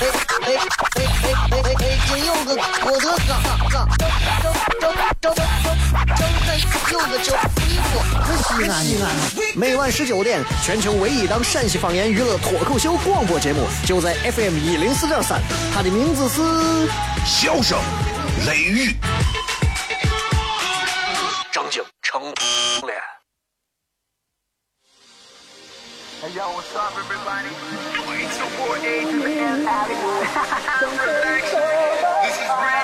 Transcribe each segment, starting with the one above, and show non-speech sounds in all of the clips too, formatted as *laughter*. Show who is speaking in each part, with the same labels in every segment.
Speaker 1: 哎哎哎哎哎！今有个我的哥哥，正正正正正有个叫衣服，西安西安。每晚十九点，全球唯一档陕西方言娱乐脱口秀广播节目，就在 FM 一零四点三。它的名字是《
Speaker 2: 笑声雷雨》，
Speaker 1: 张景成脸。
Speaker 3: Hey, yo, what's up, everybody? four days in the Antarctic. Relax. *laughs* This is real.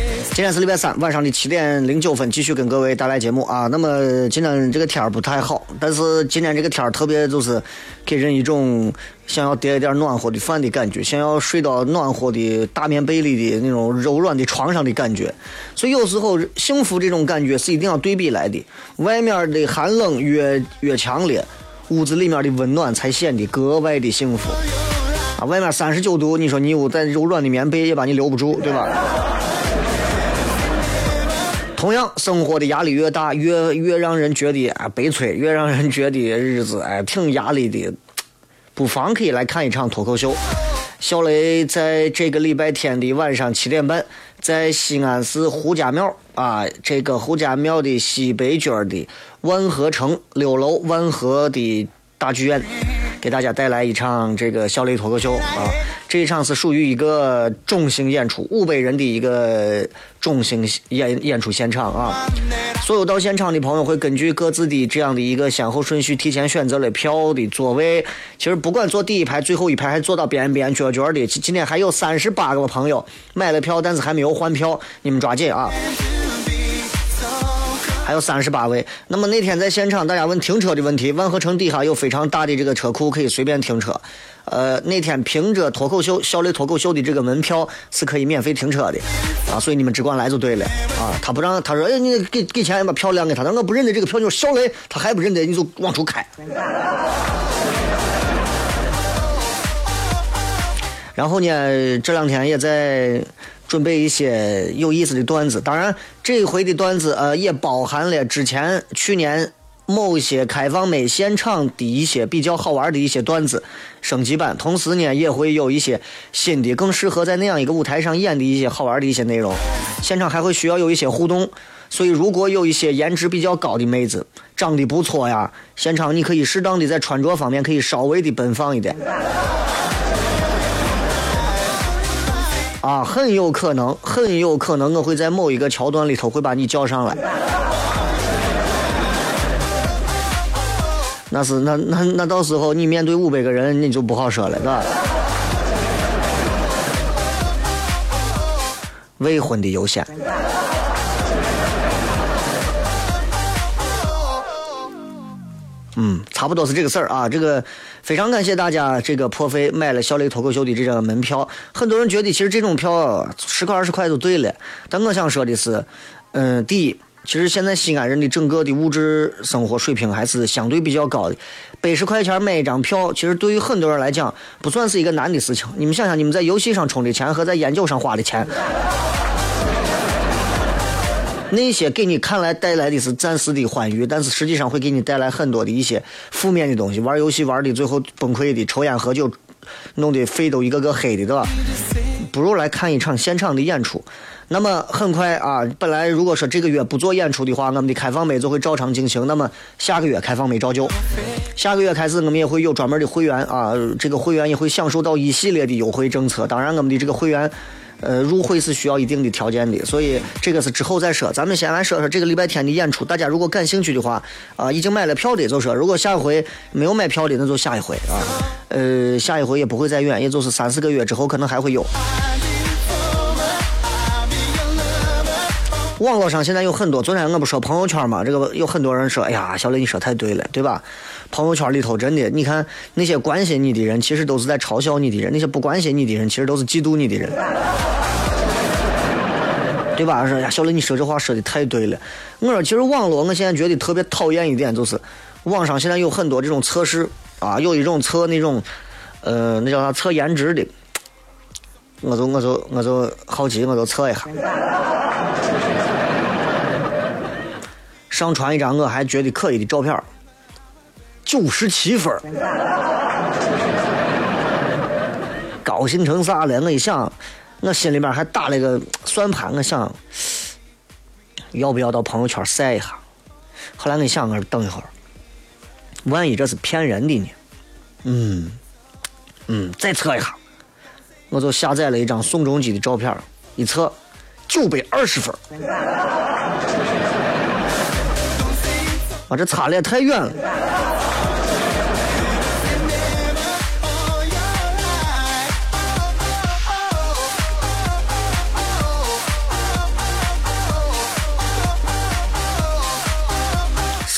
Speaker 1: 今天是礼拜三晚上的七点零九分，继续跟各位带来节目啊。那么今天这个天儿不太好，但是今天这个天儿特别就是给人一种想要叠一点暖和的饭的感觉，想要睡到暖和的大棉被里的那种柔软的床上的感觉。所以有时候幸福这种感觉是一定要对比来的，外面的寒冷越越强烈，屋子里面的温暖才显得格外的幸福。啊，外面三十九度，你说你有再柔软的棉被也把你留不住，对吧？同样，生活的压力越大，越越让人觉得啊悲催，越让人觉得日子哎挺压力的，不妨可以来看一场脱口秀。小雷在这个礼拜天的晚上七点半，在西安市胡家庙啊，这个胡家庙的西北角的万和城六楼万和的大剧院，给大家带来一场这个小雷脱口秀啊。这一场是属于一个中型演出，五百人的一个中型演演出现场啊。所有到现场的朋友会根据各自的这样的一个先后顺序，提前选择了票的座位。其实不管坐第一排、最后一排，还坐到边边角角的，今天还有三十八个朋友买了票，但是还没有换票，你们抓紧啊！还有三十八位。那么那天在现场，大家问停车的问题，万和城底下有非常大的这个车库，可以随便停车。呃，那天凭着脱口秀小雷脱口秀的这个门票是可以免费停车的啊，所以你们只管来就对了啊。他不让他说，哎，你给给钱把票亮给他，但我不认得这个票就是小雷，他还不认得，你就往出开。然后呢，这两天也在准备一些有意思的段子，当然这一回的段子呃也包含了之前去年。某些开放麦现场的一些比较好玩的一些段子升级版，同时呢也会有一些新的更适合在那样一个舞台上演的一些好玩的一些内容。现场还会需要有一些互动，所以如果有一些颜值比较高的妹子，长得不错呀，现场你可以适当的在穿着方面可以稍微的奔放一点。啊，很有可能，很有可能我会在某一个桥段里头会把你叫上来。那是那那那到时候你面对五百个人你就不好说了，是吧？未婚的优先。嗯，差不多是这个事儿啊。这个非常感谢大家这个破费买了小雷脱口秀的这张门票。很多人觉得其实这种票十块二十块就对了，但我想说的是，嗯，第一。其实现在西安人的整个的物质生活水平还是相对比较高的，百十块钱买一张票，其实对于很多人来讲不算是一个难的事情。你们想想，你们在游戏上充的钱和在烟酒上花的钱，那些给你看来带来的是暂时的欢愉，但是实际上会给你带来很多的一些负面的东西。玩游戏玩的最后崩溃的，抽烟喝酒弄得肺都一个个黑的，对吧？不如来看一场现场的演出。那么很快啊，本来如果说这个月不做演出的话，我们的开放杯就会照常进行。那么下个月开放没照旧，下个月开始我们也会有专门的会员啊，这个会员也会享受到一系列的优惠政策。当然，我们的这个会员。呃，入会是需要一定的条件的，所以这个是之后再说。咱们先来说说这个礼拜天的演出，大家如果感兴趣的话，啊，已经买了票的就说；如果下一回没有买票的，那就下一回啊。呃，下一回也不会再远，也就是三四个月之后可能还会有。网络上现在有很多，昨天我不说朋友圈嘛，这个有很多人说，哎呀，小雷你说太对了，对吧？朋友圈里头真的，你看那些关心你的人，其实都是在嘲笑你的人；那些不关心你的人，其实都是嫉妒你的人，对吧？说呀，小雷你说这话说的太对了。我说，其实网络我现在觉得特别讨厌一点，就是网上现在有很多这种测试啊，有一种测那种，呃，那叫啥测颜值的，我就我就我就好奇，我就测一下。上传一张我还觉得可以的照片，九十七分高兴成啥了？我一想，我心里面还打了个算盘，我想要不要到朋友圈晒一下？后来我想，我等一会儿，万一这是骗人的呢？嗯嗯，再测一下，我就下载了一张宋仲基的照片，一测九百二十分。*laughs* 啊，这差的也太远了。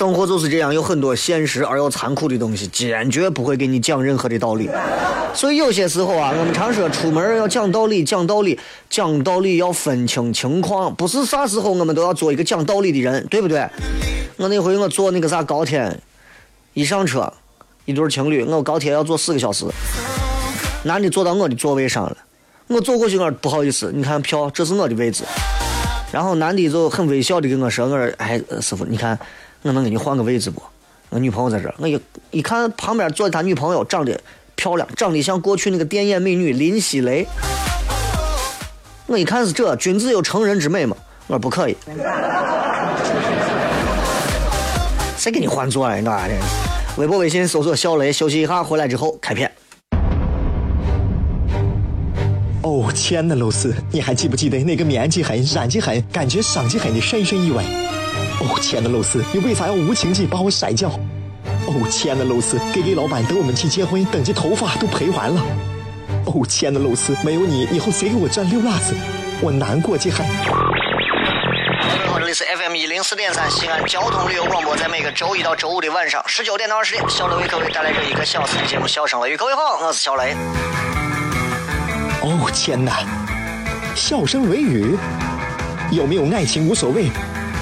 Speaker 1: 生活就是这样，有很多现实而又残酷的东西，坚决不会给你讲任何的道理。所以有些时候啊，我们常说出门要讲道理，讲道理，讲道理要分清情况，不是啥时候我们都要做一个讲道理的人，对不对？我那回我坐那个啥高铁，一上车，一对情侣，我高铁要坐四个小时，男的坐到我的座位上了，我走过去，我说不好意思，你看票，这是我的位置。然后男的就很微笑的跟我说，我说哎，师傅，你看。我能给你换个位置不？我女朋友在这。我一一看旁边坐的他女朋友，长得漂亮，长得像过去那个电眼美女林熙蕾。我一看是这，君子有成人之美嘛。我说不可以。谁给你换座了？你干啥的？微博、微信搜索小雷，休息一下，回来之后开片。
Speaker 4: 哦，亲爱的露丝，你还记不记得那个面积狠、染技狠、感觉伤及狠的深深意外？哦，亲爱的露丝，你为啥要无情地把我甩掉？哦，亲爱的露丝给给老板等我们去结婚，等这头发都赔完了。哦，亲爱的露丝，没有你，以后谁给我赚六辣子？我难过极了。
Speaker 1: 各位好，这里是 FM 一零四点三西安交通旅游广播，在每个周一到周五的晚上十九点到二十点，小雷为各位带来这一个小时的节目《笑声雷雨》。各位好，我是小雷。
Speaker 4: 哦，天哪！笑声雷雨，有没有爱情无所谓。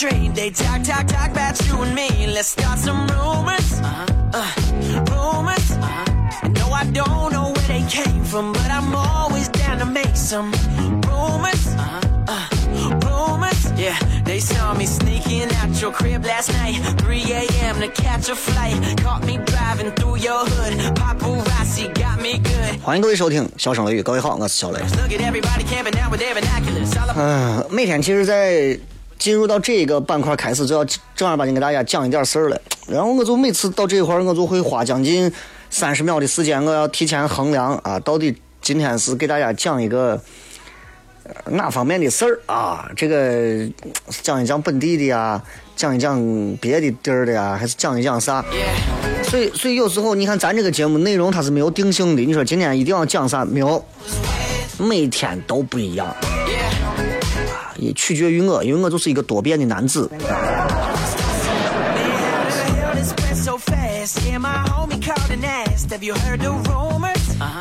Speaker 5: street. They talk, talk, talk about you and me. Let's start some rumors. Uh-huh. Uh, rumors. Uh-huh. No, I don't know where they came from, but I'm always down to make some rumors. Uh-huh. Uh, rumors. Yeah, they saw me sneaking out your crib last night. 3 a.m. to catch a flight. Caught me driving through your hood. Paparazzi got me good.
Speaker 1: 欢迎各位收听《笑声雷雨》，各位好，我是小雷。
Speaker 5: Look at everybody camping out with their binoculars. All
Speaker 1: 嗯，每天其实，在 *sighs* 进入到这个板块开始，就要正儿八经给大家讲一点事儿了。然后我就每次到这一块儿，我就会花将近三十秒的时间，我要提前衡量啊，到底今天是给大家讲一个哪方面的事儿啊？这个讲一讲本地的呀，讲一讲别的地儿的呀，还是讲一讲啥？所以，所以有时候你看咱这个节目内容它是没有定性的。你说今天一定要讲啥？没有，每天都不一样。也取决于我，因为我就是一个多变的男子。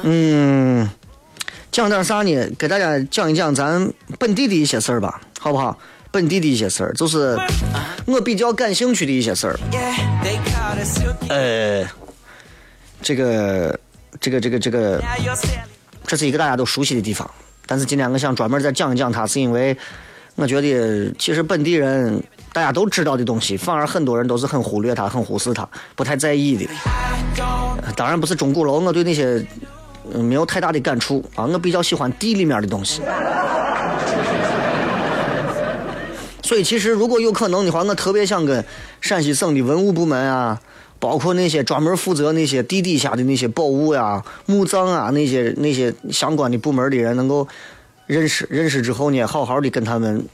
Speaker 1: 嗯，讲点啥呢？给大家讲一讲咱本地的一些事儿吧，好不好？本地的一些事儿，就是我比较感兴趣的一些事儿。呃，这个，这个，这个，这个，这是一个大家都熟悉的地方，但是今天我想专门再讲一讲它，是因为我觉得其实本地人大家都知道的东西，反而很多人都是很忽略它、很忽视它、不太在意的。当然不是钟鼓楼，我对那些没有太大的感触啊，我比较喜欢地里面的东西。所以其实如果有可能的话，我特别想跟陕西省的文物部门啊，包括那些专门负责那些地底下的那些宝物呀、墓葬啊那些那些相关的部门的人能够认识认识之后呢，好好的跟他们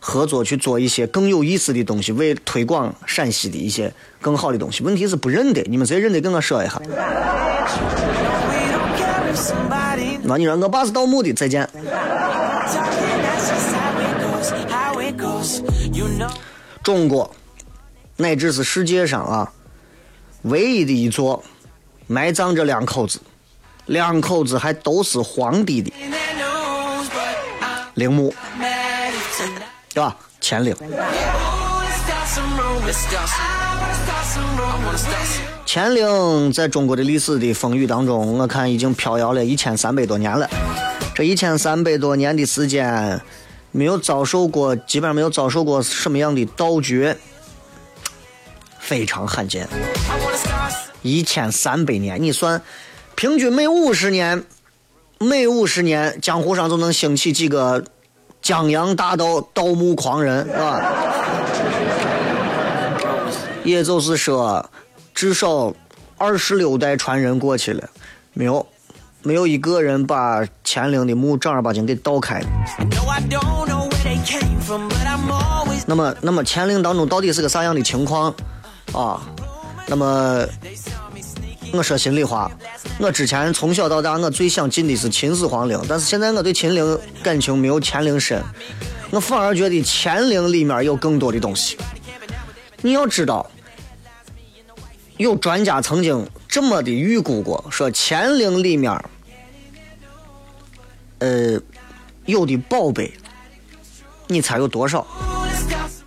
Speaker 1: 合作去做一些更有意思的东西，为推广陕西的一些更好的东西。问题是不认得，你们谁认得跟我说一下。那你说我爸是盗墓的，再见。中国乃至是世界上啊，唯一的一座埋葬着两口子，两口子还都是皇帝的
Speaker 5: 铃木
Speaker 1: 对吧？乾陵乾陵在中国的历史的风雨当中我看已经飘摇了一千三百多年了。这一千三百多年的时间没有遭受过基本上没有遭受过什么样的盗掘非常罕见。一千三百年你算平均每五十年每五十年，江湖上就能兴起几个江洋大盗、盗墓狂人，是吧？也就是说，至少二十六代传人过去了，没有，没有一个人把乾陵的墓正儿八经给盗开那么，那么乾陵当中到底是个啥样的情况啊？那么，我说心里话，我之前从小到大，我最想进的是秦始皇陵，但是现在我对秦陵感情没有乾陵深，我反而觉得乾陵里面有更多的东西。你要知道，有专家曾经这么的预估过，说乾陵里面，呃，有的宝贝，你猜有多少？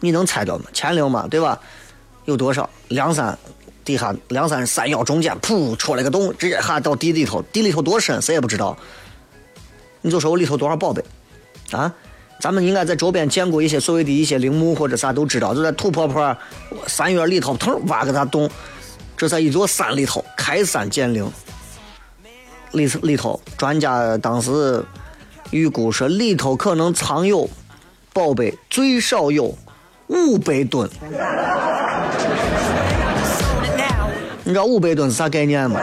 Speaker 1: 你能猜到吗？乾陵嘛，对吧？有多少？梁山底下，梁山山腰中间，噗，戳了个洞，直接哈到地里头，地里头多深，谁也不知道。你就说我里头多少宝贝啊？咱们应该在周边见过一些所谓的一些陵墓或者啥都知道，就在土坡坡山院里头，腾挖个大洞，这在一座山里头开山建陵，里里头专家当时预估说里头可能藏有宝贝，最少有五百吨。你知道五百吨是啥概念吗？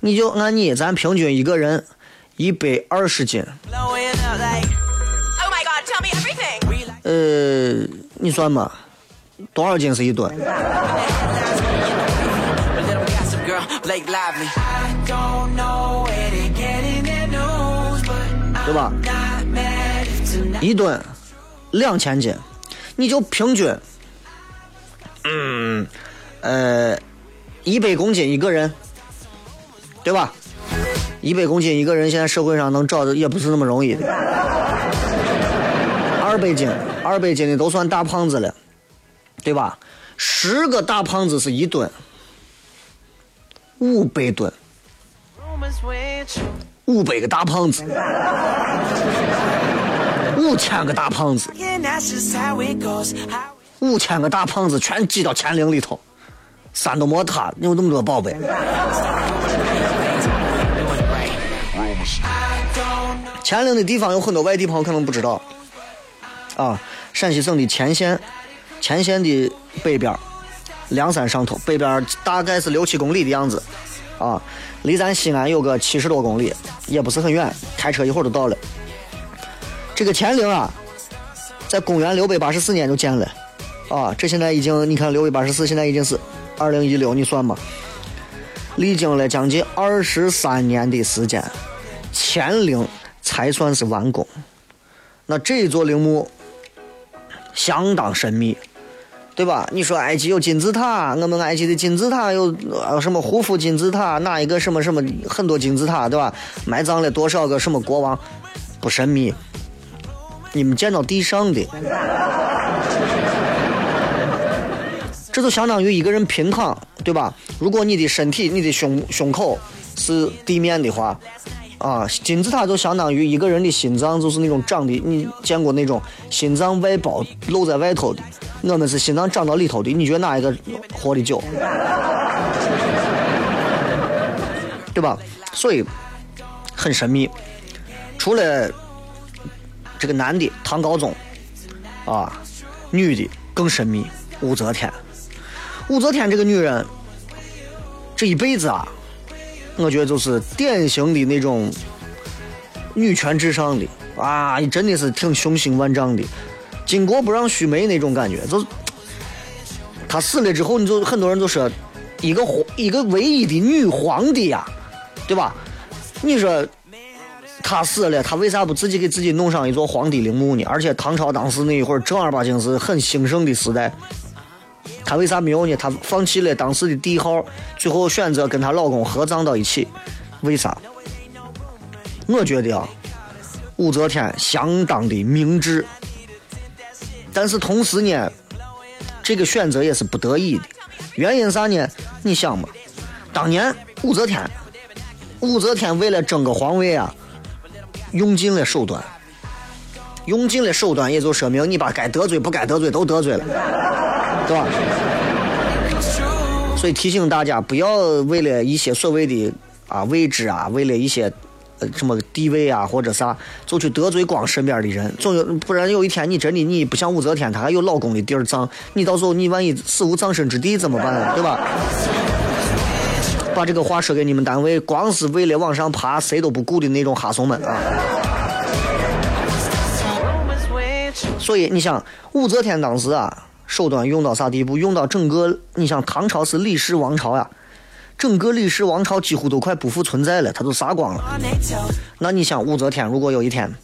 Speaker 1: 你就按你，咱平均一个人一百二十斤。呃，你算吧，多少斤是一吨？对吧？一吨两千斤，你就平均嗯，呃，一百公斤一个人，对吧？一百公斤一个人，现在社会上能找的也不是那么容易的。二百斤，二百斤的都算大胖子了，对吧？十个大胖子是一吨，五百吨，五百个大胖子，五千个大胖子。五千个大胖子全挤到乾陵里头，山都没塌，你有那么多宝贝。乾陵的地方有很多外地朋友可能不知道，啊，陕西省的乾县，乾县的北边梁，山上头，北边大概是六七公里的样子，啊，离咱西安有个七十多公里，也不是很远，开车一会儿就到了。这个乾陵啊，在公元六百八十四年就建了，啊，这现在已经你看六百八十四，现在已经是二零一六，你算吧，历经了将近二十三年的时间，乾陵才算是完工。那这座陵墓相当神秘，对吧？你说埃及有金字塔，我们埃及的金字塔有呃什么胡夫金字塔，哪一个什么什么很多金字塔，对吧？埋葬了多少个什么国王？不神秘。你们见到地上的，这就相当于一个人平躺，对吧？如果你的身体、你的胸胸口是地面的话，啊，金字塔就相当于一个人的心脏，就是那种长的，你见过那种心脏外包露在外头的，我们是心脏长到里头的。你觉得哪一个活的久？*laughs* 对吧？所以很神秘。除了这个男的唐高宗啊，女的更神秘，武则天。武则天这个女人，这一辈子啊，我觉得就是典型的那种女权至上的啊，真的是挺雄心万丈的，巾帼不让须眉那种感觉。就是她死了之后，你就很多人就说，一个皇一个唯一的女皇帝呀，对吧？你说她死了，她为啥不自己给自己弄上一座皇帝陵墓呢？而且唐朝当时那一会儿正儿八经是很兴盛的时代。她为啥没有呢？她放弃了当时的帝号，最后选择跟她老公合葬到一起，为啥？我觉得啊，武则天相当的明智，但是同时呢，这个选择也是不得已的。原因啥呢？你想嘛，当年武则天，武则天为了争个皇位啊，用尽了手段，用尽了手段，也就说明你把该得罪不该得罪都得罪了。对吧？所以提醒大家，不要为了一些所谓的啊位置啊，为了一些呃什么地位啊或者啥，就去得罪光身边的人。总有不然有一天你真的你不像武则天，她还有老公的地儿葬，你到时候你万一死无葬身之地怎么办？对吧？把这个话说给你们单位，光是为了往上爬，谁都不顾的那种哈怂们啊！所以你想，武则天当时啊。手段用到啥地步？用到整个，你想唐朝是李氏王朝呀，整个李氏王朝几乎都快不复存在了，他都杀光了。那你想武则天如果有一天，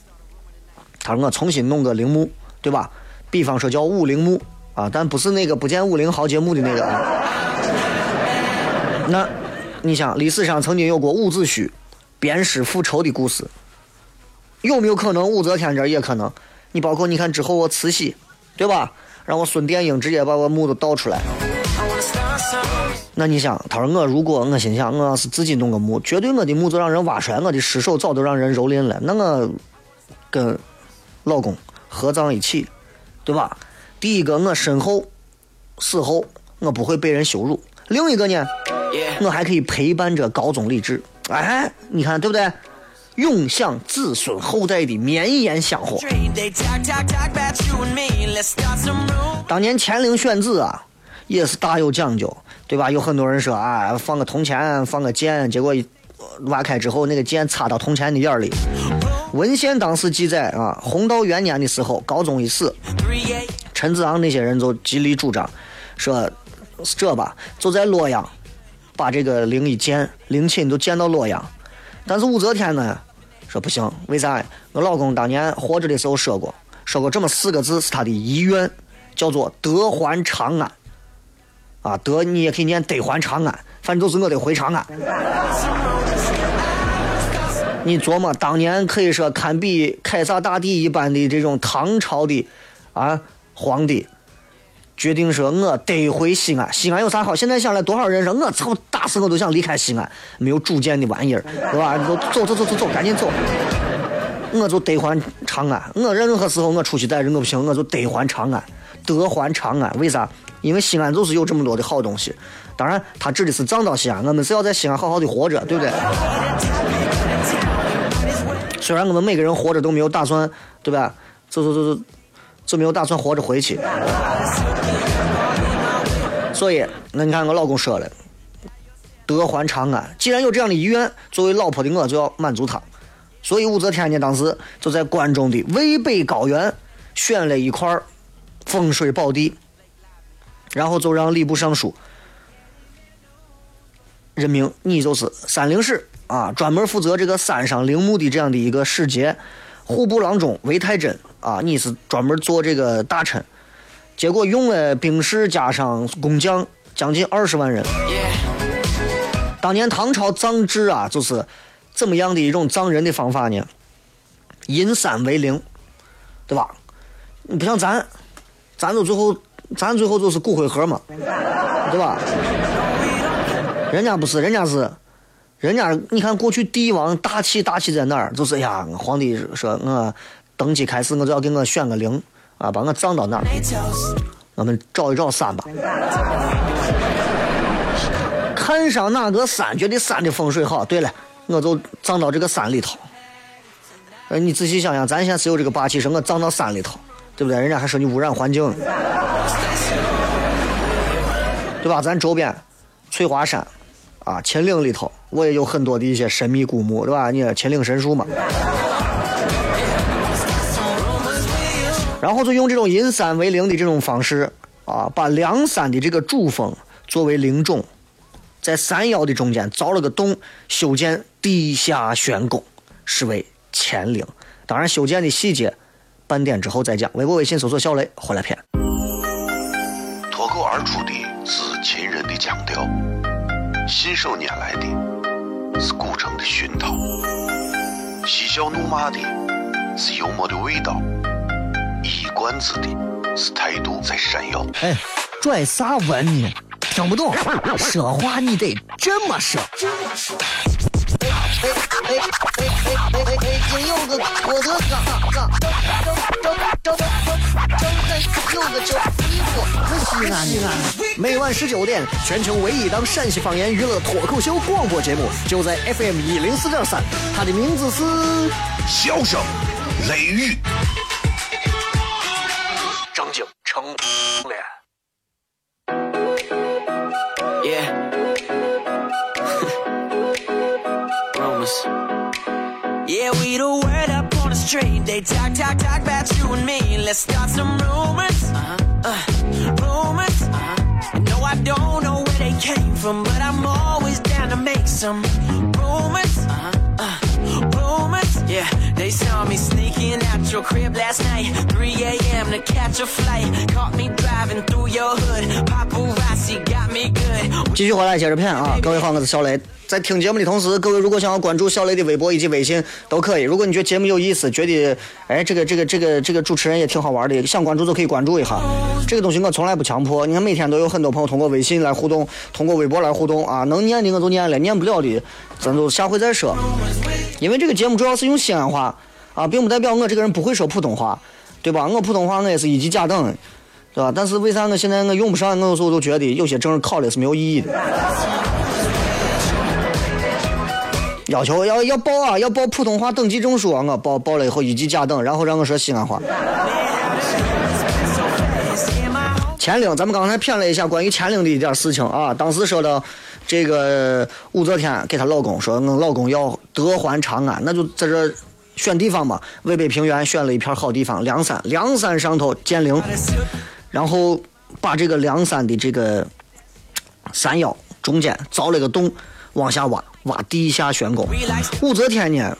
Speaker 1: 他说我重新弄个陵墓，对吧？比方说叫武陵墓啊，但不是那个不见武陵豪杰墓的那个啊。*laughs* 那你想历史上曾经有过伍子胥鞭尸复仇的故事，有没有可能武则天这也可能？你包括你看之后我慈禧，对吧？让我孙殿英直接把我墓都倒出来。那你想，他说我如果我心想，我要是自己弄个墓，绝对我的墓就让人挖出来，我的尸首早都让人蹂躏了。那我跟老公合葬一起，对吧？第一个，我身后死后我不会被人羞辱；另一个呢，我还可以陪伴着高宗李治。哎，你看对不对？永享子孙后代的绵延香火。当年乾陵选址啊，也是大有讲究，对吧？有很多人说啊，放个铜钱，放个剑，结果挖开之后，那个剑插到铜钱的眼里。文献当时记载啊，弘道元年的时候，高宗一死，陈子昂那些人就极力主张，说是这吧，就在洛阳，把这个陵一建，陵寝都建到洛阳。但是武则天呢？说不行，为啥？我老公当年活着的时候说过，说过这么四个字是他的遗愿，叫做得还长安。啊，得你也可以念得还长安，反正就是我得回长安。你琢磨，当年可以说堪比凯撒大帝一般的这种唐朝的啊皇帝。决定说，我得回西安。西安有啥好？现在想来，多少人说，我操，打死我都想离开西安。没有主见的玩意儿，对吧？走走走走走，赶紧走。我就得还长安。我任何时候我出去待着，我不行，我就得还长安，得还长安。为啥？因为西安就是有这么多的好东西。当然，他指的是藏到西安。我们是要在西安好好的活着，对不对？虽然我们每个人活着都没有打算，对吧？走走走走，就没有打算活着回去。所以，那你看我老公说了，得还长安。既然有这样的遗愿，作为老婆的我就要满足他。所以武则天呢，当时就在关中的渭北高原选了一块风水宝地，然后就让礼部尚书任命你就是三陵使啊，专门负责这个山上陵墓的这样的一个使节。户部郎中韦太真啊，你是专门做这个大臣。结果用了兵士加上工匠将近二十万人。当年唐朝葬制啊，就是怎么样的一种葬人的方法呢？银三为零，对吧？你不像咱，咱都最后，咱最后就是骨灰盒嘛，对吧？人家不是，人家是，人家你看过去帝王大气大气在哪儿？就是呀，皇帝说我登基开始我就要给我选个零啊，把我葬到那儿。我们找一找山吧，看上哪个山，觉得山的风水好，对了，我就葬到这个山里头。呃，你仔细想想，咱现在是有这个霸气，说我葬到山里头，对不对？人家还说你污染环境，对吧？咱周边翠华山啊，秦岭里头，我也有很多的一些神秘古墓，对吧？你秦岭神树嘛。然后就用这种银三为零的这种方式啊，把梁山的这个主峰作为陵冢，在山腰的中间凿了个洞，修建地下玄宫，是为乾陵。当然，修建的细节，半点之后再讲。微博、微信搜索“小雷”回来片。
Speaker 2: 脱口而出的是秦人的腔调，信手拈来的是古城的熏陶，嬉笑怒骂的是幽默的味道，一冠子的是态度在闪耀。
Speaker 1: 哎，拽啥文呢？听不懂，说话你得这么说。哎哎哎哎哎哎哎！北京有个郭德纲，纲张张张张张张有个叫衣服，可西安西安。每晚十九点，全球唯一档陕西方言娱乐脱口秀广播节目，就在 FM 一零四点三，它的名字是
Speaker 2: 笑声雷雨，
Speaker 1: 正经成脸。
Speaker 5: Yeah. *laughs* Rumors. Yeah, we the word up on the street. They talk, talk, talk about you and me. Let's start some rumors. Uh, rumors. No, I don't know where they came from, but I'm always down to make some rumors. Uh, rumors. Yeah, they saw me your crib last night. 3 a.m. to catch a flight. Caught me driving through your hood. Paparazzi got me good.
Speaker 1: 继续回来接着片啊！各位好，我是小雷。在听节目的同时，各位如果想要关注小雷的微博以及微信都可以。如果你觉得节目有意思，觉得哎这个这个这个这个主持人也挺好玩的，想关注就可以关注一下。这个东西我从来不强迫。你看每天都有很多朋友通过微信来互动，通过微博来互动啊，能念的我就念了，念不了的咱就下回再说。因为这个节目主要是用西安话啊，并不代表我这个人不会说普通话，对吧？我普通话我也是一级甲等，对吧？但是为啥我现在我用不上？我有时候都觉得有些证考了是没有意义的。要求要要报啊，要报普通话等级证书啊！我报报了以后一级甲等，然后让我说西安话。乾陵，咱们刚才谝了一下关于乾陵的一点事情啊。当时说到这个武则天给她老公说，我老公要得还长安，那就在这选地方嘛。渭北平原选了一片好地方，梁山，梁山上头建陵，然后把这个梁山的这个山腰中间凿了个洞，往下挖，挖地下玄宫。武则天呢，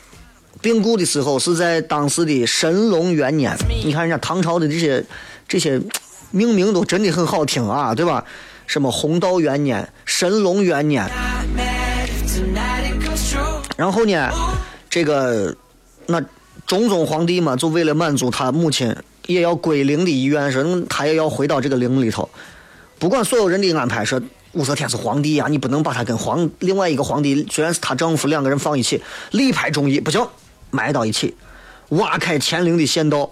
Speaker 1: 病故的时候是在当时的神龙元年。你看人家唐朝的这些这些命名都真的很好听啊，对吧？什么弘道元年、神龙元年，然后呢，这个那中宗皇帝嘛，就为了满足他母亲也要归陵的意愿，说他也要回到这个陵里头。不管所有人的安排，说武则天是皇帝呀、你不能把她跟皇另外一个皇帝，虽然是她丈夫，两个人放一起，力排众议，不行，埋到一起，挖开乾陵的县道，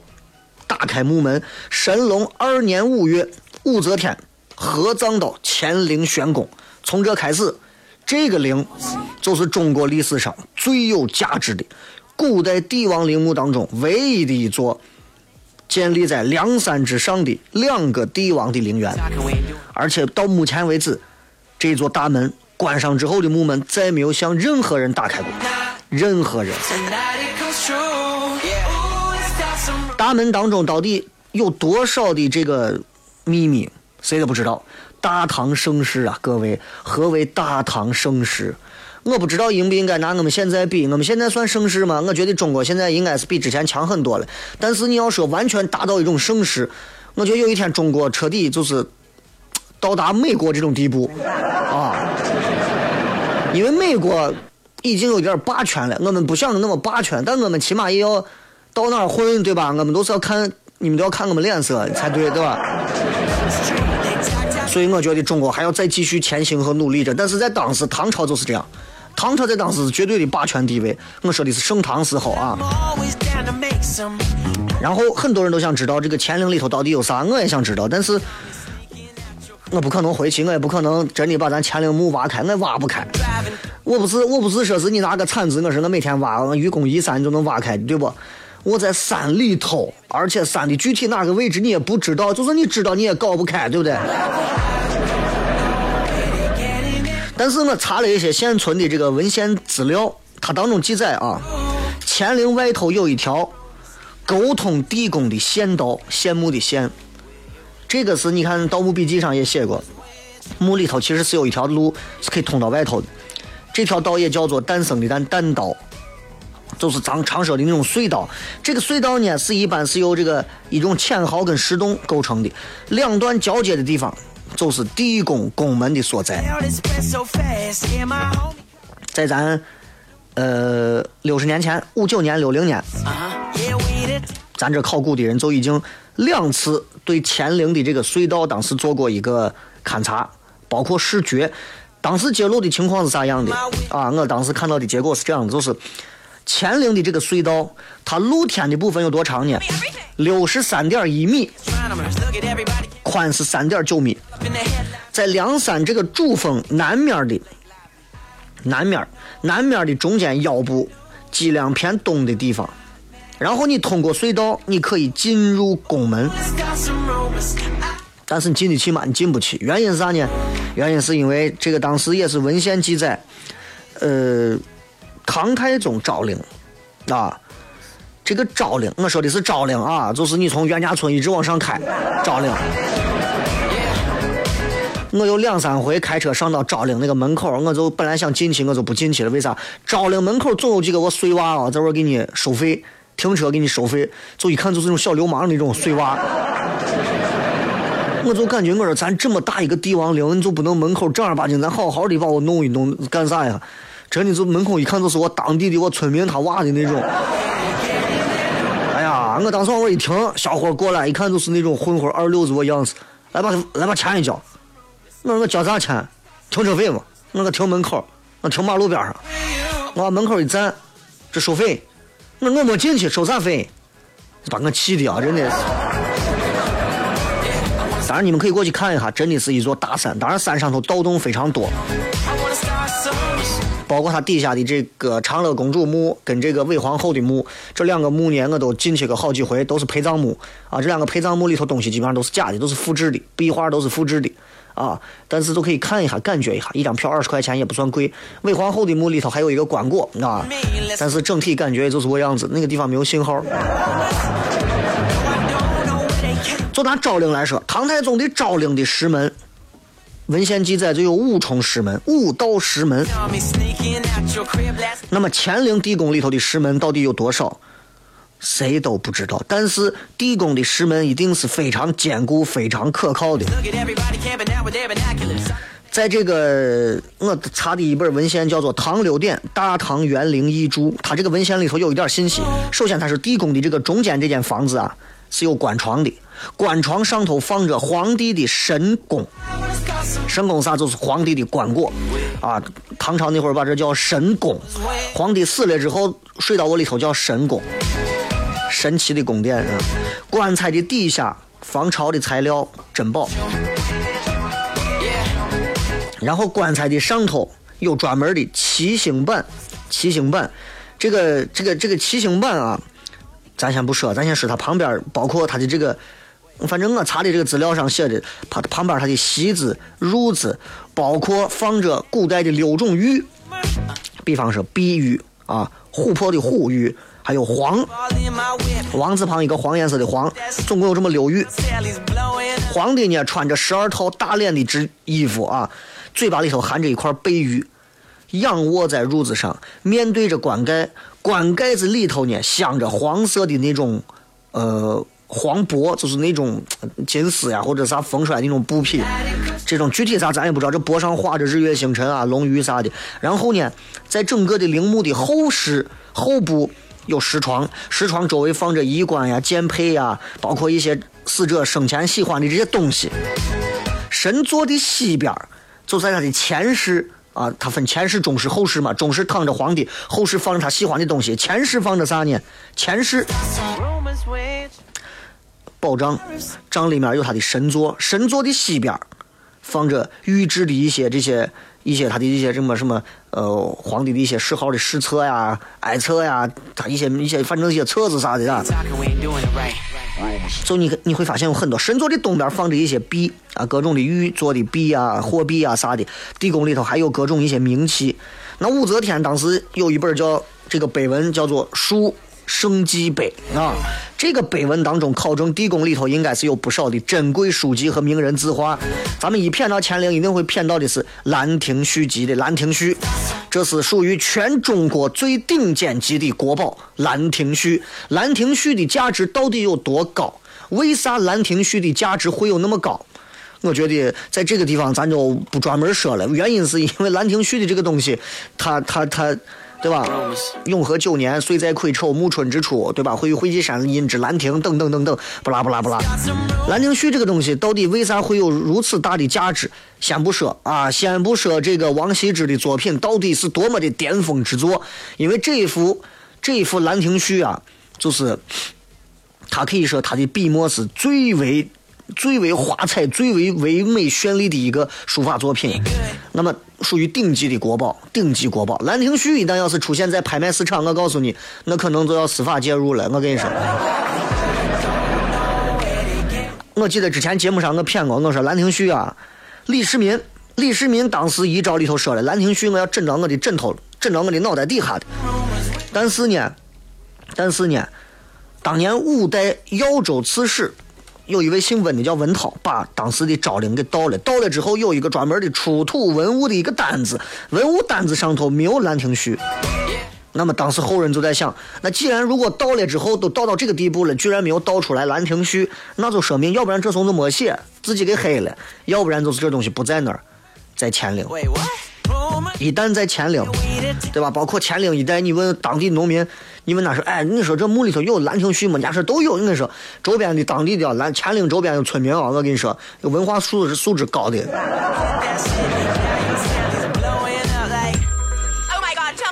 Speaker 1: 打开墓门。神龙二年五月，武则天合葬到乾陵玄宫。从这开始，这个陵就是中国历史上最有价值的古代帝王陵墓当中唯一的一座建立在梁山之上的两个帝王的陵园。而且到目前为止，这座大门关上之后的木门再没有向任何人打开过，任何人。大门当中到底有多少的这个秘密，谁都不知道。大唐盛世啊，各位，何为大唐盛世？我不知道应不应该拿我们现在比，我们现在算盛世吗？我觉得中国现在应该是比之前强很多了。但是你要说完全达到一种盛世，我觉得有一天中国彻底就是到达美国这种地步啊，因为美国已经有点霸权了，我们不想那么霸权，但我们起码也要到哪儿混，对吧？我们都是要看，你们都要看我们脸色才对，对吧？所以我觉得中国还要再继续前行和努力着。但是在当时，唐朝就是这样，唐朝在当时是绝对的霸权地位。我说的是盛唐时候啊。然后很多人都想知道这个乾陵里头到底有啥，我也想知道，但是我不可能回去，我也不可能真的把咱乾陵墓挖开，我挖不开。我不是我不是说是你拿个铲子，我是我每天挖，愚公移山就能挖开，对不？我在山里头，而且山的具体哪个位置你也不知道，就算你知道你也搞不开，对不对？但是我查了一些现存的这个文献资料，它当中记载啊，乾陵外头有一条沟通地宫的县道，羡慕的县。这个是你看《盗墓笔记》上也写过，墓里头其实是有一条路是可以通到外头的，这条道也叫做诞生的诞诞道，就是咱常说的那种隧道。这个隧道呢是一般是由这个一种浅壕跟石洞构成的，两段交接的地方就是地宫宫门的所在。在咱呃六十年前，五九年、六零年，咱这考古的人就已经两次对乾陵的这个隧道当时做过一个勘察，包括视觉。当时揭露的情况是啥样的啊？我当时看到的结果是这样的，就是乾陵的这个隧道，它露天的部分有多长呢？六十三点一米，宽是三点九米。在梁山这个主峰南面的南面，南面的中间腰部脊梁偏东的地方，然后你通过隧道，你可以进入宫门，但是你进得去吗？你进不去，原因是啥呢？原因是因为这个当时也是文献记载，呃，唐太宗昭陵啊，这个昭陵，我说的是昭陵啊，就是你从袁家村一直往上开，昭陵。我有两三回开车上到昭陵那个门口，我就本来想进去，我就不进去了。为啥？昭陵门口总有几个我碎娃啊，在这给你收费，停车给你收费，就一看就是那种小流氓那种碎娃。我就感觉我说咱这么大一个帝王陵，你就不能门口正儿八经咱好好的把我弄一弄，干啥呀？真的就门口一看就是我当地的我村民他娃的那种。哎呀，我当时往我一停，小伙过来一看就是那种混混二流子我样子，来把来把钱一交。我说我交啥钱？停车费嘛。我说停门口，我停马路边上，我往门口一站，这收费。我我没进去，收啥费？把我气的啊，真的是。当然你们可以过去看一下，真的是一座大山。当然山上头盗洞非常多，包括它底下的这个长乐公主墓跟这个韦皇后的墓，这两个墓呢，我都进去个好几回，都是陪葬墓啊。这两个陪葬墓里头东西基本上都是假的，都是复制的，壁画都是复制的啊。但是都可以看一下，感觉一下，一张票二十块钱也不算贵。韦皇后的墓里头还有一个棺椁啊，但是整体感觉也就是个样子，那个地方没有信号。就拿昭陵来说，唐太宗的昭陵的石门，文献记载就有五重石门，五道石门。那么乾陵地宫里头的石门到底有多少？谁都不知道。但是地宫的石门一定是非常坚固、非常可靠的。在这个我查的一本文献叫做《唐六典大唐园陵遗著》，它这个文献里头有一点信息。首先，它是地宫的这个中间这间房子啊是有关床的，棺床上头放着皇帝的神弓。神弓啥？就是皇帝的棺椁啊。唐朝那会儿把这叫神弓，皇帝死了之后睡到我里头叫神弓，神奇的宫殿啊。棺材的底下防潮的材料珍宝。然后棺材的上头有专门的七星板，七星板，这个这个这个七星板啊，咱先不说，咱先说它旁边包括它的这个，反正我查的这个资料上写的，它旁边它的席子、褥子，包括放着古代的六种玉，比方说碧玉啊，琥珀的琥玉，还有黄，王字旁一个黄颜色的黄，总共有这么六玉。
Speaker 5: Sally's blowing up.
Speaker 1: 皇帝呢穿着十二套大脸的制衣服啊，嘴巴里头含着一块贝玉，仰卧在褥子上，面对着棺盖，棺盖子里头呢镶着黄色的那种，呃。黄帛就是那种金丝呀，或者啥缝出来那种布匹，这种具体啥咱也不知道。这帛上画着日月星辰啊、龙鱼啥的。然后呢，在整个的陵墓的后室后部有石床，石床周围放着衣冠呀、剑佩呀，包括一些死者生前喜欢的这些东西。神座的西边就在他的前室啊，他分前室、中室、后室嘛。中室躺着皇帝，后室放着他喜欢的东西，前室放着啥呢？前室宝藏，帐里面有他的神座，神座的西边放着预制的一些这些一些他的一些什么什么呃皇帝的一些谥号的史册呀、哀册呀，他一些一些反正一些册子啥的啊。就你你会发现有很多神座的东边放着一些币啊，各种的玉做的币啊、货币啊啥的，地宫里头还有各种一些名器。那武则天当时有一本叫这个碑文，叫做《述圣迹碑》啊。这个碑文当中考证地宫里头应该是有不少的珍贵书籍和名人字画。咱们一骗到乾陵，一定会骗到的是《兰亭序集》的《兰亭序》，这是属于全中国最顶尖级的国宝《兰亭序》。《兰亭序》的价值到底有多高？为啥《兰亭序》的价值会有那么高？我觉得在这个地方咱就不专门说了，原因是因为《兰亭序》的这个东西，它它它，对吧？永和九年，岁在癸丑，暮春之初，对吧？会于会稽山阴之兰亭，等等等等，不啦不啦不啦。《兰亭序》这个东西到底为啥会有如此大的价值？先不说啊，先不说这个王羲之的作品到底是多么的巅峰之作，因为这一幅这一幅《兰亭序》啊，就是他可以说他的笔墨是最为最为华彩、最为唯美绚丽的一个书法作品。那么属于顶级的国宝，顶级国宝《兰亭序》一旦要是出现在拍卖市场，我告诉你，那可能就要司法介入了。我跟你说。我记得之前节目上我骗过，我说《兰亭序》啊，李世民，李世民当时遗诏里头说了，《兰亭序》我要枕着我的枕头，枕着我的脑袋底下的。但是呢，但是呢，当年五代耀州刺史有一位姓温的叫文涛，把当时的昭陵给盗了。盗了之后，有一个专门的出土文物的一个单子，文物单子上头没有《兰亭序》。那么当时后人就在想，那既然如果盗了之后都盗到这个地步了，居然没有盗出来《兰亭序》，那就说明要不然这怂子没写，自己给黑了；要不然就是这东西不在那儿，在乾陵。一旦在乾陵，对吧？包括乾陵一带，你问当地农民，你问他说，哎，你说这墓里头有《兰亭序》吗？人家说都有。我跟你说，周边的当地的兰乾陵周边的村民啊，我跟你说，文化素质素质高的，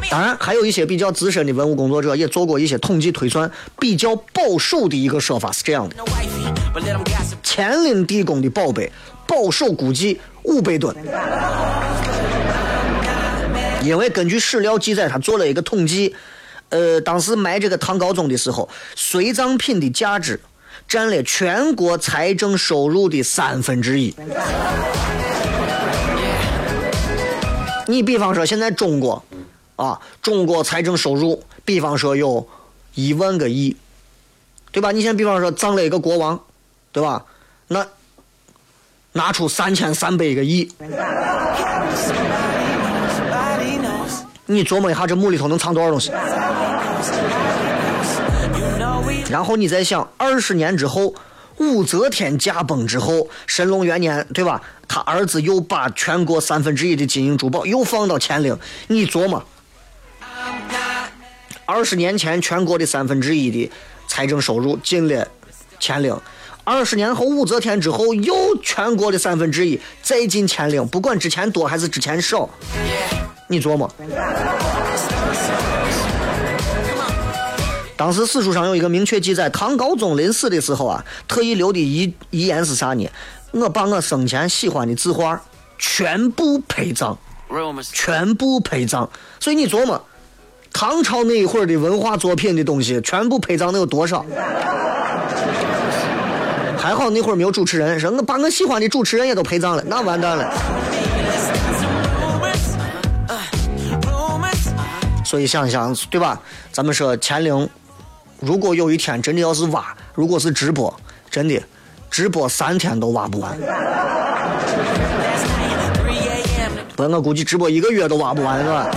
Speaker 1: 当然还有一些比较资深的文物工作者也做过一些统计推算，比较保守的一个说法是这样的：乾陵地宫的宝贝，保守估计五百吨。因为根据史料记载，他做了一个统计，呃，当时埋这个唐高宗的时候，随葬品的价值占了全国财政收入的三分之一。你比方说现在中国，啊，中国财政收入，比方说有一万个亿，对吧？你现在比方说葬了一个国王，对吧？那拿出三千三百个亿，你琢磨一下，这墓里头能藏多少东西？然后你再想，二十年之后，武则天驾崩之后，神龙元年，对吧？他儿子又把全国三分之一的金银珠宝又放到乾陵，你琢磨，二十年前全国的三分之一的财政收入进了乾陵。二十年后，武则天之后，又全国的三分之一再进乾陵，不管之前多还是之前少，你琢磨。当时史书上有一个明确记载，唐高宗临死的时候啊，特意留的遗遗言是啥呢？我把我生前喜欢的字画全部陪葬，全部陪葬。所以你琢磨，唐朝那一会儿的文化作品的东西，全部陪葬能有多少？还好那会儿没有主持人，说我把我喜欢的主持人也都陪葬了，那完蛋了。所以想想，对吧？咱们说乾陵，如果有一天真的要是挖，如果是直播，真的直播三天都挖不完。不，我估计直播一个月都挖不完，是吧？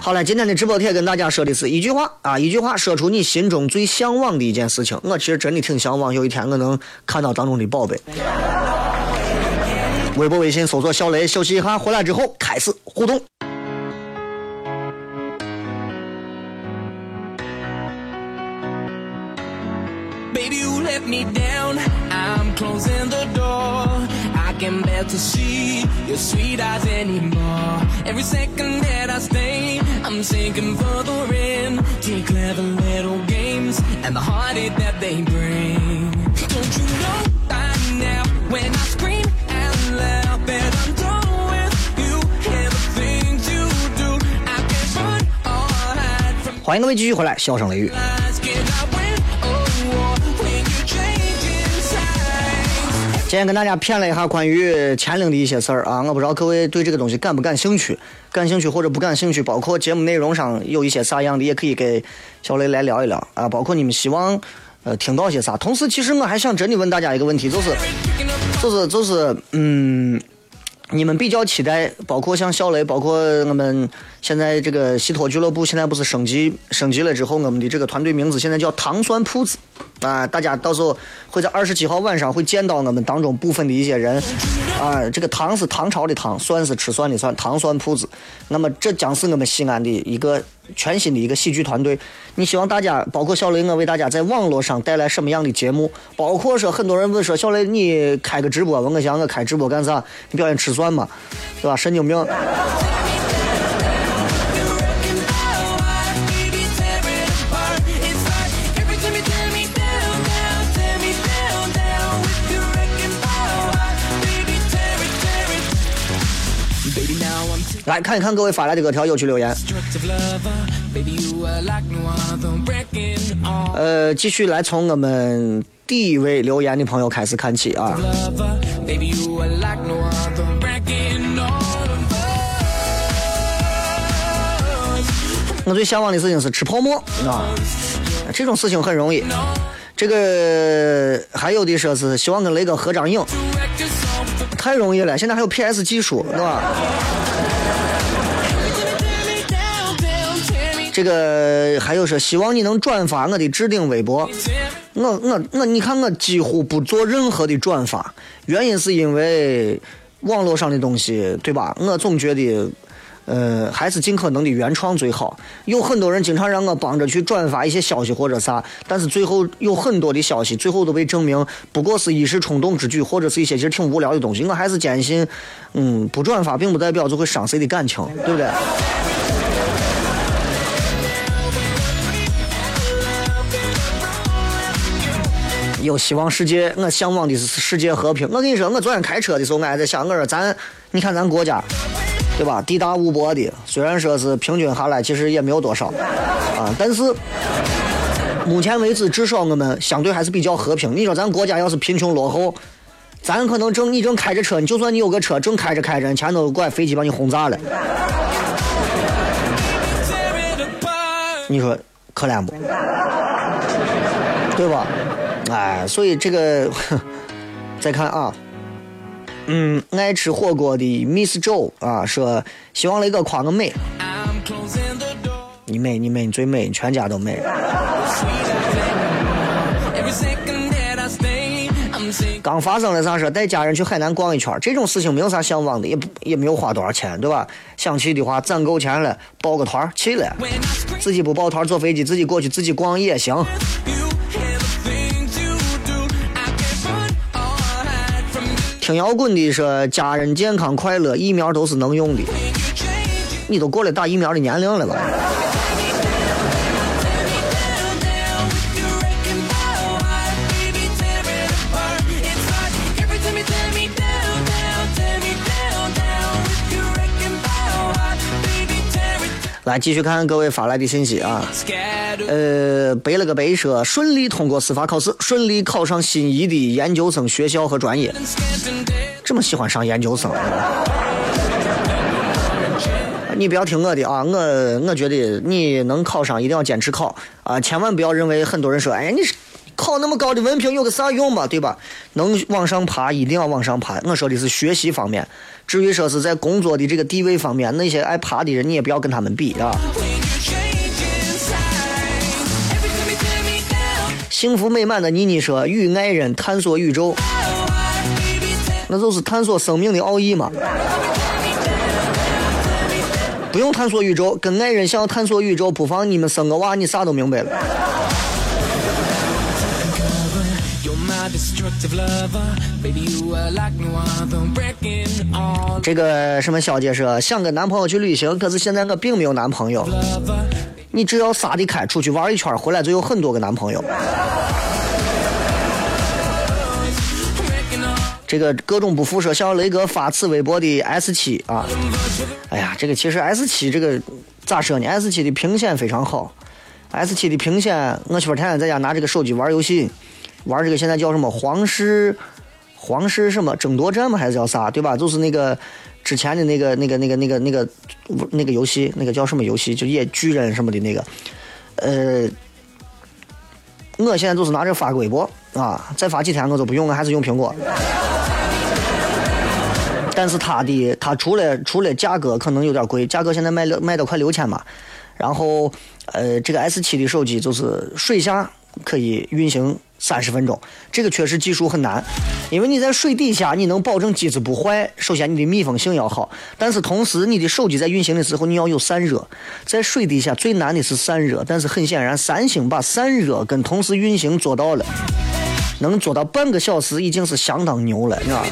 Speaker 1: 好了，今天的直播帖跟大家说的是一句话啊，一句话说出你心中最向往的一件事情。我其实真的挺向往有一天我能看到当中的宝贝。微博、微信搜索“小雷小嘻哈”，回来之后开始互动。欢迎各位继续回来，笑声雷雨。今天跟大家骗了一下关于乾陵的一些事儿啊，我不知道各位对这个东西感不感兴趣，感兴趣或者不感兴趣，包括节目内容上有一些啥样的，也可以给小雷来聊一聊啊，包括你们希望呃听到些啥。同时，其实我还想真的问大家一个问题，就是就是就是嗯。你们比较期待，包括像小雷，包括我们现在这个西托俱乐部，现在不是升级升级了之后，我们的这个团队名字现在叫糖酸铺子啊，大家到时候会在二十七号晚上会见到我们当中部分的一些人啊，这个糖是唐朝的糖，酸是吃酸的酸，糖酸铺子。那么这将是我们西安的一个全新的一个喜剧团队。你希望大家，包括小雷，我为大家在网络上带来什么样的节目？包括说很多人问说，小雷你开个直播，问我想我开直播干啥？你表演吃酸嘛，对吧？神经病。来看一看各位发来的各条有趣留言，呃，继续来从我们第一位留言的朋友开始看起啊。我最向往的事情是吃泡沫，啊，这种事情很容易，这个还有的说是希望跟雷哥合张影，太容易了，现在还有 PS 技术，对吧？这个还有说希望你能转发我的置顶微博。我我我，你看我几乎不做任何的转发，原因是因为网络上的东西，对吧？我总觉得，呃，还是尽可能的原创最好。有很多人经常让我帮着去转发一些消息或者啥，但是最后有很多的消息，最后都被证明不过是一时冲动之举，或者是一些其实挺无聊的东西。我还是坚信，嗯，不转发并不代表就会伤谁的感情，对不对？有希望世界，我向往的是世界和平。我跟你说，我昨天开车的时候，我还在想，我说咱，你看咱国家，对吧？地大物博的，虽然说是平均下来，其实也没有多少啊，但是目前为止，至少我们相对还是比较和平。你说咱国家要是贫穷落后，咱可能正你正开着车，你就算你有个车，正开着开着，前头过来飞机把你轰炸了，你说可怜不？对吧？哎，所以这个 *laughs* 再看啊，嗯，爱吃火锅的 Miss Joe 啊说，希望雷哥夸个美，你美，你美，你最美，你全家都美。刚发生了啥事？带家人去海南逛一圈，这种事情没有啥向往的，也不也没有花多少钱，对吧？想去的话，攒够钱了，报个团去了。自己不抱团坐飞机，自己过去自己逛也行。听摇滚的说，家人健康快乐，疫苗都是能用的。你都过了打疫苗的年龄了吧？来继续看各位发来的信息啊。呃，背了个背说顺利通过司法考试，顺利考上心仪的研究生学校和专业。这么喜欢上研究生？你不要听我的啊，我我觉得你能考上一定要坚持考啊，千万不要认为很多人说，哎呀，你是考那么高的文凭有个啥用嘛，对吧？能往上爬一定要往上爬。我说的是学习方面，至于说是在工作的这个地位方面，那些爱爬的人你也不要跟他们比啊。幸福美满的妮妮说，与爱人探索宇宙，那就是探索生命的奥义嘛。不用探索宇宙，跟爱人想要探索宇宙，不妨你们生个娃，你啥都明白了。这个什么小姐说想跟男朋友去旅行，可是现在我并没有男朋友。你只要撒得开，出去玩一圈，回来就有很多个男朋友。这个各种不服说向雷哥发此微博的 S 七啊，哎呀，这个其实 S 七这个咋说呢？S 七的屏显非常好，S 七的屏显，我媳妇天天在家拿这个手机玩游戏，玩这个现在叫什么皇室皇室什么争夺战吗？还是叫啥？对吧？就是那个之前的那个那个那个那个那个那个游戏，那个叫什么游戏？就野巨人什么的那个，呃。我现在就是拿着发个微博啊，再发几天我就不用，我还是用苹果。但是它的它除了除了价格可能有点贵，价格现在卖了卖到快六千吧。然后呃，这个 S 七的手机就是水下可以运行三十分钟，这个确实技术很难，因为你在水底下你能保证机子不坏，首先你的密封性要好，但是同时你的手机在运行的时候你要有散热，在水底下最难的是散热，但是很显然三星把散热跟同时运行做到了。能做到半个小时已经是相当牛了，你知道吧？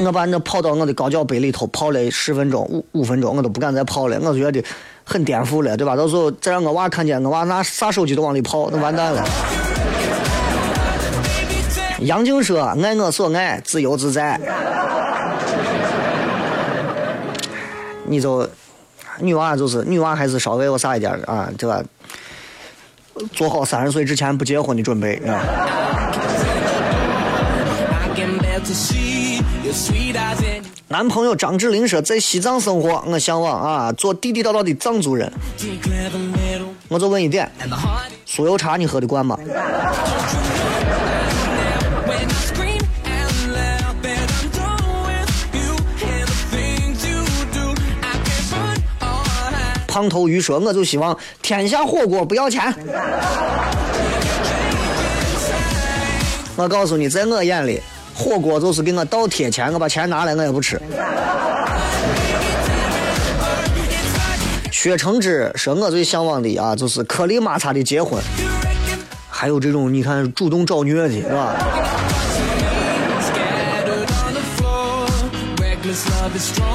Speaker 1: 我把那泡到我的高脚杯里头泡了十分钟、五五分钟，我都不敢再泡了，我觉得很颠覆了，对吧？到时候再让我娃看见，我娃拿啥手机都往里泡，那完蛋了。杨静说：“爱我所爱，自由自在。”你就女娃就是女娃，还是稍微有啥一点儿啊，对吧？做好三十岁之前不结婚的准备啊。男朋友张智霖说，在西藏生活，我向往啊，做地地道道的藏族人。我就问一点，酥油茶你喝得惯吗？胖头鱼说，我就希望天下火锅不要钱。我告诉你，在我眼里，火锅就是给我倒贴钱，我把钱拿来我也不吃。薛承之说，我最向往的啊，就是颗粒玛擦的结婚，还有这种你看主动找虐的，是吧？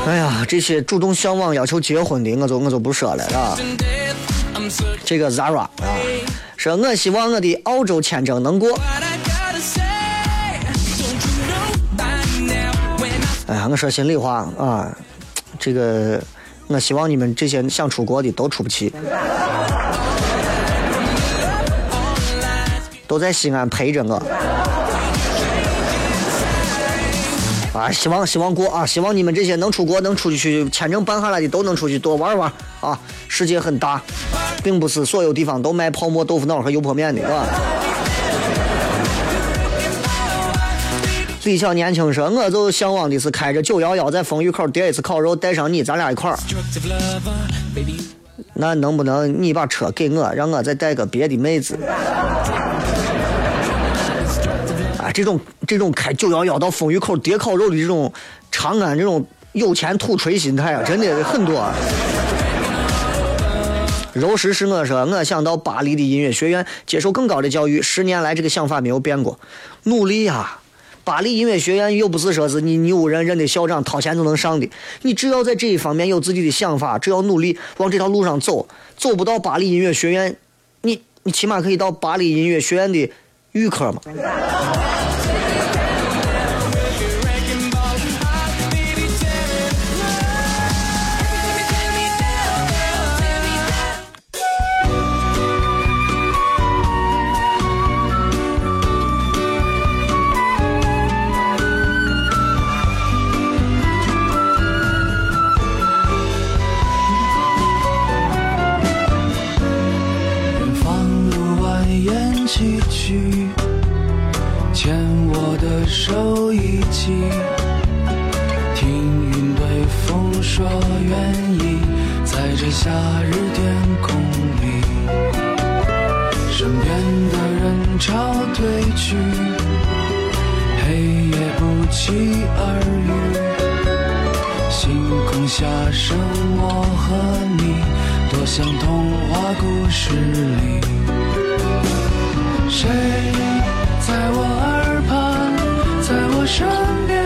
Speaker 1: 哎呀，这些主动向往要求结婚的，我就我就不说了，
Speaker 5: 啊？
Speaker 1: 这个 Zara 啊，说我希望我的澳洲签证能过。哎呀，我说心里话啊，这个我希望你们这些想出国的都出不去，都在西安陪着我。啊，希望希望过啊！希望你们这些能出国、能出去去签证办下来的都能出去多玩玩啊！世界很大，并不是所有地方都卖泡沫豆腐脑和油泼面的，是吧？最小年轻说：“我就向往的是开着九幺幺在风雨口叠一次烤肉，带上你，咱俩一块儿。那能不能你把车给我，让我再带个别的妹子？这种这种开九幺幺到风雨口叠烤肉的这种长安这种有钱土锤心态啊，真的很多、啊。柔石是我说，我想到巴黎的音乐学院接受更高的教育，十年来这个想法没有变过，努力啊！巴黎音乐学院又不是说是你牛人认的校长掏钱就能上的，你只要在这一方面有自己的想法，只要努力往这条路上走，走不到巴黎音乐学院，你你起码可以到巴黎音乐学院的预科嘛。
Speaker 6: 听云对风说愿意，在这夏日天空里，身边的人潮退去，黑夜不期而遇。星空下剩我和你，多像童话故事里。谁在我耳身边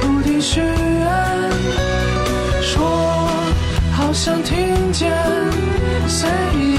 Speaker 6: 不停许愿，说好想听见，随。